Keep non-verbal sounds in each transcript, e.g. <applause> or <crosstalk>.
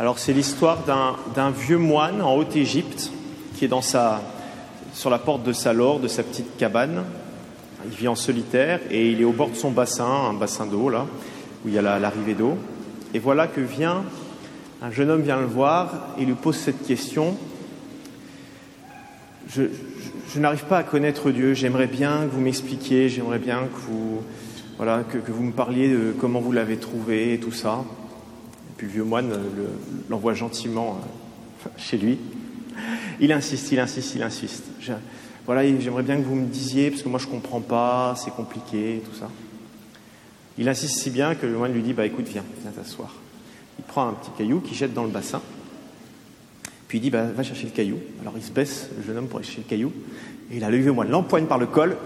Alors c'est l'histoire d'un vieux moine en Haute-Égypte qui est dans sa, sur la porte de sa lore, de sa petite cabane. Il vit en solitaire et il est au bord de son bassin, un bassin d'eau là, où il y a l'arrivée d'eau. Et voilà que vient, un jeune homme vient le voir et lui pose cette question. Je, n'arrive pas à connaître Dieu, j'aimerais bien que vous m'expliquiez, j'aimerais bien que vous, que, vous me parliez de comment vous l'avez trouvé et tout ça. Puis le vieux moine l'envoie gentiment euh, <laughs> chez lui. Il insiste, il insiste, il insiste. voilà, j'aimerais bien que vous me disiez, parce que moi je ne comprends pas, c'est compliqué, tout ça. Il insiste si bien que le moine lui dit Bah écoute, viens, viens t'asseoir. Il prend un petit caillou qu'il jette dans le bassin, puis il dit bah, Va chercher le caillou. Alors il se baisse, le jeune homme, pour aller chercher le caillou, et il a le moine l'empoigne par le col,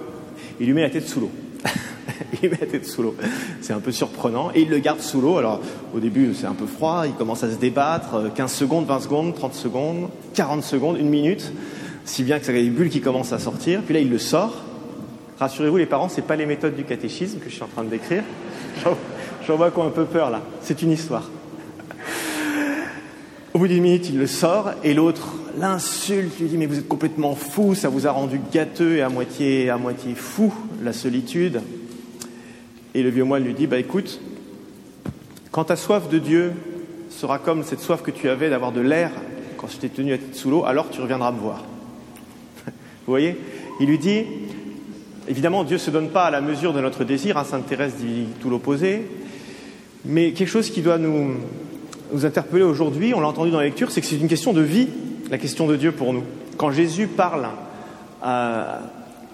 et lui met la tête sous l'eau. <laughs> il met la tête sous l'eau. C'est un peu surprenant. Et il le garde sous l'eau. Alors, au début, c'est un peu froid. Il commence à se débattre. 15 secondes, 20 secondes, 30 secondes, 40 secondes, une minute. Si bien que ça a des bulles qui commencent à sortir. Puis là, il le sort. Rassurez-vous, les parents, ce n'est pas les méthodes du catéchisme que je suis en train de décrire. J'en vois quoi un peu peur là. C'est une histoire. Au bout d'une minute, il le sort et l'autre l'insulte, lui dit mais vous êtes complètement fou, ça vous a rendu gâteux et à moitié, à moitié fou la solitude. Et le vieux moine lui dit, bah écoute, quand ta soif de Dieu sera comme cette soif que tu avais d'avoir de l'air quand je t'ai tenu à tête sous l'eau, alors tu reviendras me voir. <laughs> Vous voyez? Il lui dit, évidemment, Dieu ne se donne pas à la mesure de notre désir, hein, Sainte Thérèse dit tout l'opposé, mais quelque chose qui doit nous, nous interpeller aujourd'hui, on l'a entendu dans la lecture, c'est que c'est une question de vie, la question de Dieu pour nous. Quand Jésus parle à,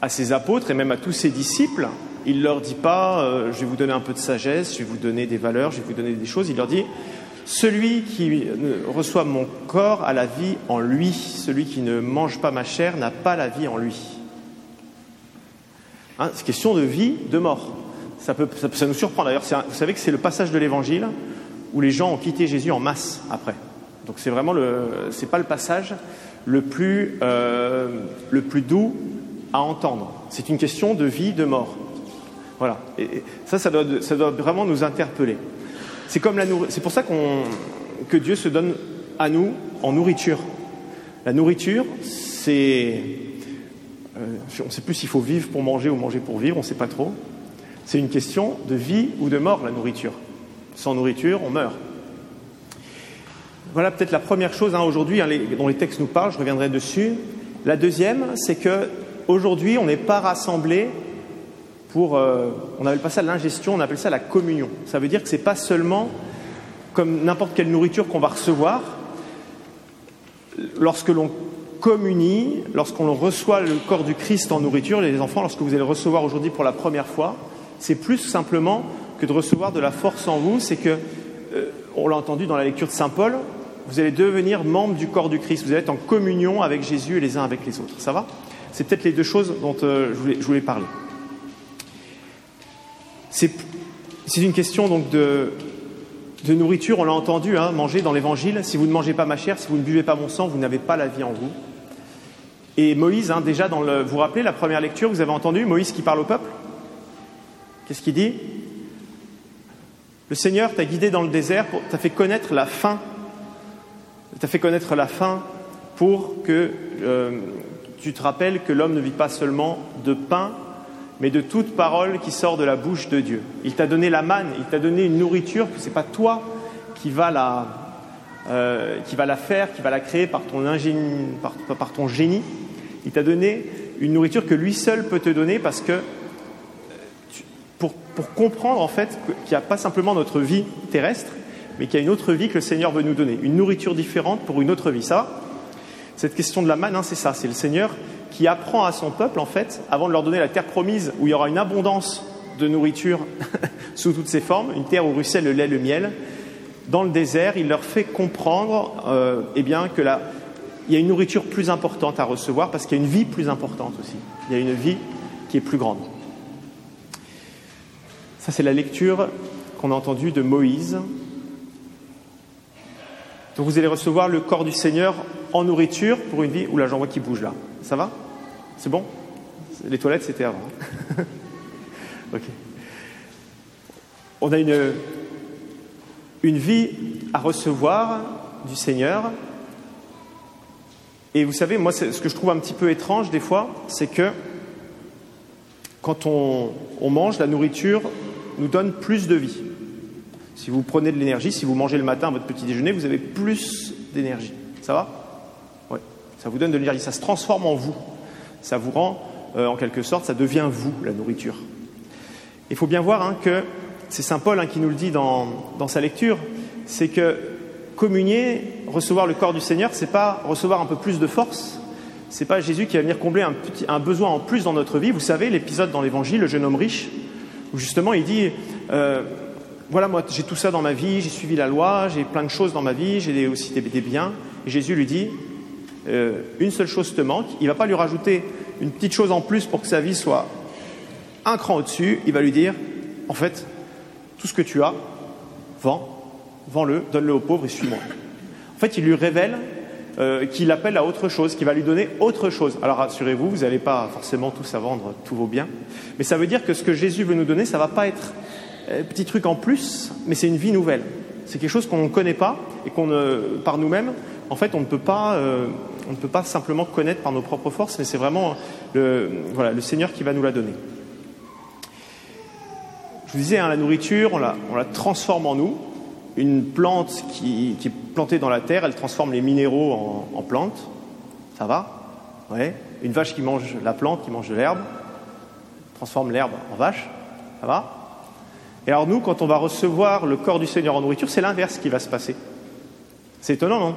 ses apôtres et même à tous ses disciples, il leur dit pas euh, je vais vous donner un peu de sagesse, je vais vous donner des valeurs, je vais vous donner des choses. Il leur dit celui qui reçoit mon corps a la vie en lui, celui qui ne mange pas ma chair n'a pas la vie en lui. Hein, c'est question de vie, de mort. Ça, peut, nous surprend d'ailleurs. Vous savez que c'est le passage de l'évangile où les gens ont quitté Jésus en masse après. Donc c'est vraiment le, c'est pas le passage le plus, euh, le plus doux à entendre. C'est une question de vie, de mort. Voilà. Et ça, ça doit, ça doit vraiment nous interpeller. C'est comme la C'est pour ça qu'on, que Dieu se donne à nous en nourriture. La nourriture, c'est. Euh, on ne sait plus s'il faut vivre pour manger ou manger pour vivre, on ne sait pas trop. C'est une question de vie ou de mort, la nourriture. Sans nourriture, on meurt. Voilà peut-être la première chose hein, aujourd'hui hein, dont les textes nous parlent, je reviendrai dessus. La deuxième, c'est que aujourd'hui, on n'est pas rassemblés pour, euh, on appelle pas ça l'ingestion, on appelle ça la communion. Ça veut dire que ce n'est pas seulement comme n'importe quelle nourriture qu'on va recevoir. Lorsque l'on communie, lorsqu'on reçoit le corps du Christ en nourriture, les enfants, lorsque vous allez le recevoir aujourd'hui pour la première fois, c'est plus simplement que de recevoir de la force en vous, c'est que, euh, on l'a entendu dans la lecture de Saint Paul, vous allez devenir membre du corps du Christ, vous allez être en communion avec Jésus et les uns avec les autres. Ça va? C'est peut-être les deux choses dont euh, je voulais parler. C'est une question donc de, nourriture, on l'a entendu, hein, manger dans l'évangile. Si vous ne mangez pas ma chair, si vous ne buvez pas mon sang, vous n'avez pas la vie en vous. Et Moïse, hein, déjà, vous vous rappelez la première lecture, vous avez entendu Moïse qui parle au peuple? Qu'est-ce qu'il dit? Le Seigneur t'a guidé dans le désert, t'a fait connaître la faim. T'a fait connaître la faim pour que euh, tu te rappelles que l'homme ne vit pas seulement de pain, mais de toute parole qui sort de la bouche de Dieu. Il t'a donné la manne, il t'a donné une nourriture que ce n'est pas toi qui va, la, euh, qui va la faire, qui va la créer par ton, ingénie, par, ton génie. Il t'a donné une nourriture que lui seul peut te donner parce que pour, pour comprendre en fait qu'il n'y a pas simplement notre vie terrestre, mais qu'il y a une autre vie que le Seigneur veut nous donner, une nourriture différente pour une autre vie. Ça, cette question de la manne, hein, c'est ça, c'est le Seigneur qui apprend à son peuple, en fait, avant de leur donner la terre promise où il y aura une abondance de nourriture <laughs> sous toutes ses formes, une terre où ruisselle le lait, le miel, dans le désert, il leur fait comprendre euh, eh bien, que là, il y a une nourriture plus importante à recevoir parce qu'il y a une vie plus importante aussi. Il y a une vie qui est plus grande. Ça, c'est la lecture qu'on a entendue de Moïse. Donc vous allez recevoir le corps du Seigneur en nourriture pour une vie. où j'en vois qui bouge là. Ça va? C'est bon? Les toilettes, c'était avant. <laughs> ok. On a une, une vie à recevoir du Seigneur. Et vous savez, moi, ce que je trouve un petit peu étrange des fois, c'est que quand on, on, mange, la nourriture nous donne plus de vie. Si vous prenez de l'énergie, si vous mangez le matin votre petit déjeuner, vous avez plus d'énergie. Ça va? Oui. Ça vous donne de l'énergie, ça se transforme en vous. Ça vous rend, euh, en quelque sorte, ça devient vous, la nourriture. Il faut bien voir hein, que c'est Saint Paul hein, qui nous le dit dans, dans sa lecture, c'est que communier, recevoir le corps du Seigneur, c'est pas recevoir un peu plus de force, c'est pas Jésus qui va venir combler un, besoin en plus dans notre vie. Vous savez, l'épisode dans l'Évangile, le jeune homme riche, où justement il dit euh, Voilà, moi j'ai tout ça dans ma vie, j'ai suivi la loi, j'ai plein de choses dans ma vie, j'ai aussi des, biens. Et Jésus lui dit euh, Une seule chose te manque. Il ne va pas lui rajouter une petite chose en plus pour que sa vie soit un cran au-dessus. Il va lui dire En fait, tout ce que tu as, vends, vends-le, donne-le aux pauvres et suis-moi. En fait, il lui révèle euh, qu'il appelle à autre chose, qu'il va lui donner autre chose. Alors rassurez-vous, vous n'allez pas forcément tous à vendre tous vos biens, mais ça veut dire que ce que Jésus veut nous donner, ça ne va pas être un petit truc en plus, mais c'est une vie nouvelle. C'est quelque chose qu'on ne connaît pas et qu'on, par nous-mêmes, en fait, on ne peut pas, euh, on ne peut pas simplement connaître par nos propres forces, mais c'est vraiment le, Seigneur qui va nous la donner. Je vous disais, hein, la nourriture, on la, transforme en nous, une plante qui, est plantée dans la terre, elle transforme les minéraux en, en plantes. Ça va. Une vache qui mange la plante, qui mange de l'herbe, transforme l'herbe en vache. Ça va Et alors nous, quand on va recevoir le corps du Seigneur en nourriture, c'est l'inverse qui va se passer. C'est étonnant, non?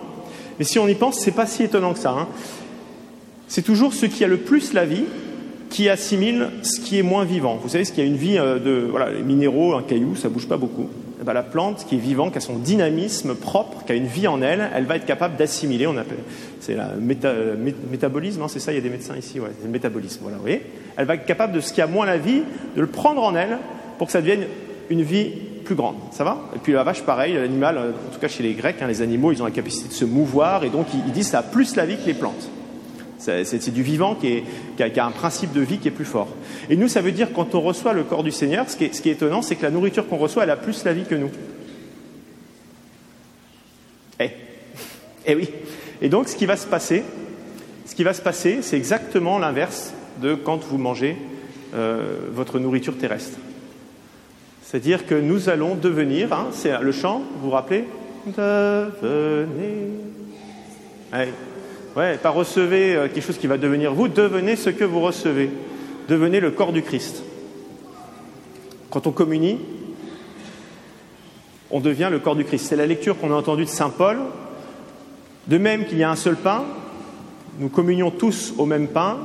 Mais si on y pense, c'est pas si étonnant que ça. Hein c'est toujours ce qui a le plus la vie qui assimile ce qui est moins vivant. Vous savez, ce qui a une vie de voilà, les minéraux, un caillou, ça bouge pas beaucoup. Eh ben, la plante qui est vivante, qui a son dynamisme propre, qui a une vie en elle, elle va être capable d'assimiler. On appelle, c'est méta, mé, métabolisme, hein, c'est ça. Il y a des médecins ici, ouais, c'est le métabolisme. Voilà, vous voyez. Elle va être capable de ce qui a moins la vie, de le prendre en elle pour que ça devienne une vie plus grande. Ça va? Et puis la vache, pareil, l'animal, en tout cas chez les Grecs, hein, les animaux, ils ont la capacité de se mouvoir et donc ils, disent ça a plus la vie que les plantes. C'est du vivant qui, a, un principe de vie qui est plus fort. Et nous, ça veut dire quand on reçoit le corps du Seigneur, ce qui est, ce qui est étonnant, c'est que la nourriture qu'on reçoit, elle a plus la vie que nous. Eh, eh oui. Et donc, ce qui va se passer, ce qui va se passer, c'est exactement l'inverse de quand vous mangez euh, votre nourriture terrestre. C'est-à-dire que nous allons devenir, hein, c'est le chant, vous vous rappelez Devenez. Ouais, pas recevez quelque chose qui va devenir vous, devenez ce que vous recevez. Devenez le corps du Christ. Quand on communie, on devient le corps du Christ. C'est la lecture qu'on a entendue de Saint Paul. De même qu'il y a un seul pain, nous communions tous au même pain,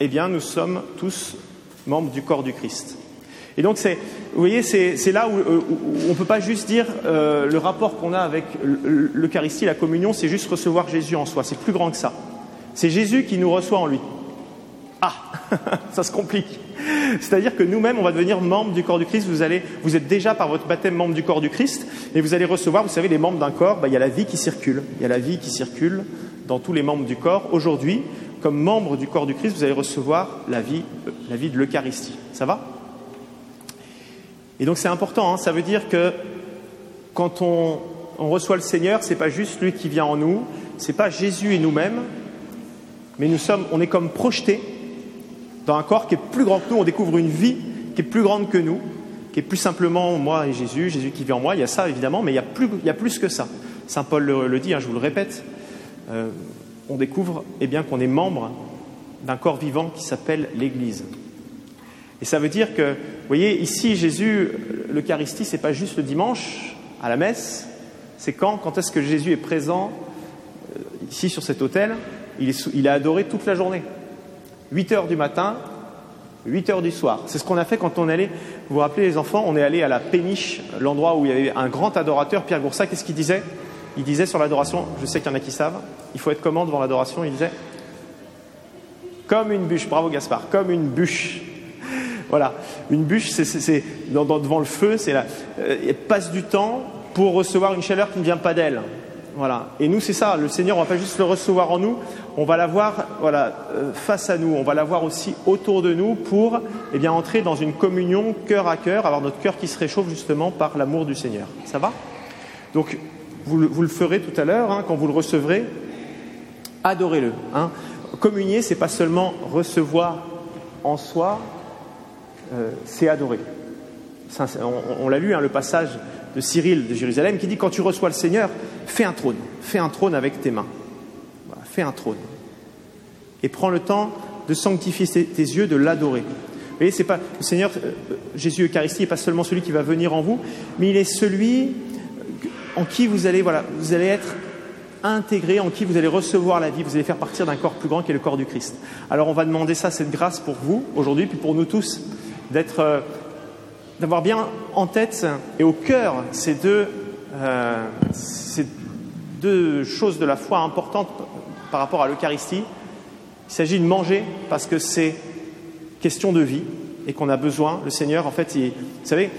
eh bien nous sommes tous membres du corps du Christ. Et donc, vous voyez, c'est là où, où on ne peut pas juste dire euh, le rapport qu'on a avec l'Eucharistie, la communion, c'est juste recevoir Jésus en soi. C'est plus grand que ça. C'est Jésus qui nous reçoit en lui. Ah, <laughs> ça se complique. C'est-à-dire que nous-mêmes, on va devenir membres du corps du Christ. Vous, allez, vous êtes déjà par votre baptême membre du corps du Christ, et vous allez recevoir, vous savez, les membres d'un corps, bah, il y a la vie qui circule. Il y a la vie qui circule dans tous les membres du corps. Aujourd'hui, comme membre du corps du Christ, vous allez recevoir la vie, la vie de l'Eucharistie. Ça va? Et donc c'est important, hein, ça veut dire que quand on, reçoit le Seigneur, c'est pas juste lui qui vient en nous, c'est pas Jésus et nous-mêmes, mais nous sommes, on est comme projetés dans un corps qui est plus grand que nous, on découvre une vie qui est plus grande que nous, qui est plus simplement moi et Jésus, Jésus qui vit en moi, il y a ça évidemment, mais il y a plus, que ça. Saint Paul le, le dit, hein, je vous le répète, euh, on découvre eh bien qu'on est membre d'un corps vivant qui s'appelle l'Église. Et ça veut dire que, vous voyez, ici, Jésus, l'Eucharistie, c'est pas juste le dimanche à la messe, c'est quand, quand est-ce que Jésus est présent ici sur cet autel il est, est adoré toute la journée. 8 heures du matin, 8 heures du soir. C'est ce qu'on a fait quand on allait, vous vous rappelez les enfants, on est allé à la péniche, l'endroit où il y avait un grand adorateur, Pierre Goursac, qu'est-ce qu'il disait? Il disait sur l'adoration, je sais qu'il y en a qui savent, il faut être comment devant l'adoration? Il disait comme une bûche, bravo Gaspard, comme une bûche. Voilà, une bûche, c'est devant le feu, c'est là. Euh, elle passe du temps pour recevoir une chaleur qui ne vient pas d'elle. Voilà. Et nous, c'est ça. Le Seigneur, on va pas juste le recevoir en nous, on va l'avoir, voilà, euh, face à nous. On va l'avoir aussi autour de nous pour, eh bien, entrer dans une communion cœur à cœur, avoir notre cœur qui se réchauffe justement par l'amour du Seigneur. Ça va? Donc, vous, le ferez tout à l'heure, hein, quand vous le recevrez, adorez-le. Hein. Communier, c'est pas seulement recevoir en soi, euh, c'est adorer. on, l'a lu, hein, le passage de Cyril de Jérusalem qui dit quand tu reçois le Seigneur, fais un trône, fais un trône avec tes mains. fais un trône. Et prends le temps de sanctifier tes yeux, de l'adorer. Vous voyez, c'est pas le Seigneur, euh, Jésus Eucharistie n'est pas seulement celui qui va venir en vous, mais il est celui en qui vous allez, voilà, vous allez être intégré, en qui vous allez recevoir la vie, vous allez faire partir d'un corps plus grand qui est le corps du Christ. Alors on va demander ça, cette grâce pour vous aujourd'hui, puis pour nous tous, euh, d'avoir bien en tête et au cœur ces deux, euh, ces deux choses de la foi importantes par rapport à l'Eucharistie. Il s'agit de manger parce que c'est question de vie et qu'on a besoin. Le Seigneur, en fait, vous savez,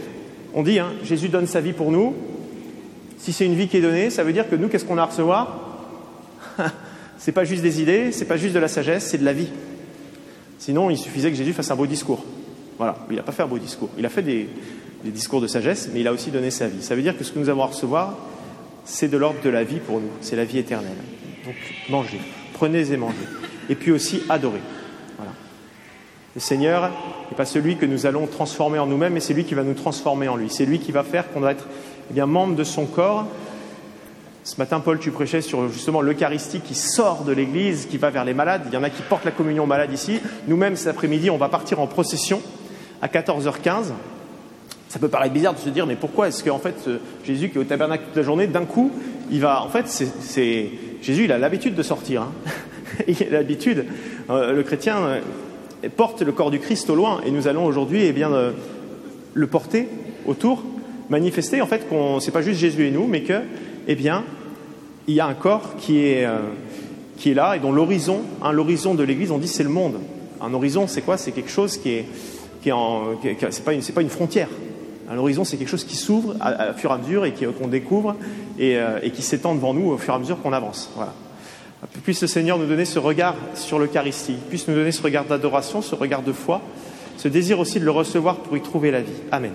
on dit, hein, Jésus donne sa vie pour nous, si c'est une vie qui est donnée, ça veut dire que nous, qu'est-ce qu'on a à recevoir? <laughs> C'est pas juste des idées, c'est pas juste de la sagesse, c'est de la vie. Sinon, il suffisait que Jésus fasse un beau discours. Voilà, il n'a pas fait un beau discours. Il a fait des, discours de sagesse, mais il a aussi donné sa vie. Ça veut dire que ce que nous avons à recevoir, c'est de l'ordre de la vie pour nous, c'est la vie éternelle. Donc, mangez, prenez et mangez. Et puis aussi, adorez. Voilà. Le Seigneur n'est pas celui que nous allons transformer en nous-mêmes, mais c'est lui qui va nous transformer en lui. C'est lui qui va faire qu'on va être eh bien, membre de son corps. Ce matin, Paul, tu prêchais sur justement l'Eucharistie qui sort de l'Église, qui va vers les malades. Il y en a qui portent la communion aux malades ici. Nous-mêmes, cet après-midi, on va partir en procession à 14h15. Ça peut paraître bizarre de se dire, mais pourquoi est-ce qu'en fait, Jésus qui est au tabernacle toute la journée, d'un coup, il va. En fait, c'est Jésus, il a l'habitude de sortir. Hein. <laughs> il a l'habitude. Euh, le chrétien euh, porte le corps du Christ au loin, et nous allons aujourd'hui, eh bien, euh, le porter autour manifester en fait qu'on c'est pas juste Jésus et nous, mais que eh bien il y a un corps qui est qui est là et dont l'horizon, hein, l'horizon de l'Église, on dit c'est le monde. Un horizon, c'est quoi? C'est quelque chose qui est qui c'est pas une frontière. Un horizon, c'est quelque chose qui s'ouvre à, fur et à mesure et qu'on découvre et, euh, et qui s'étend devant nous au fur et à mesure qu'on avance. Puisse le Seigneur nous donner ce regard sur l'Eucharistie, puisse nous donner ce regard d'adoration, ce regard de foi, ce désir aussi de le recevoir pour y trouver la vie. Amen.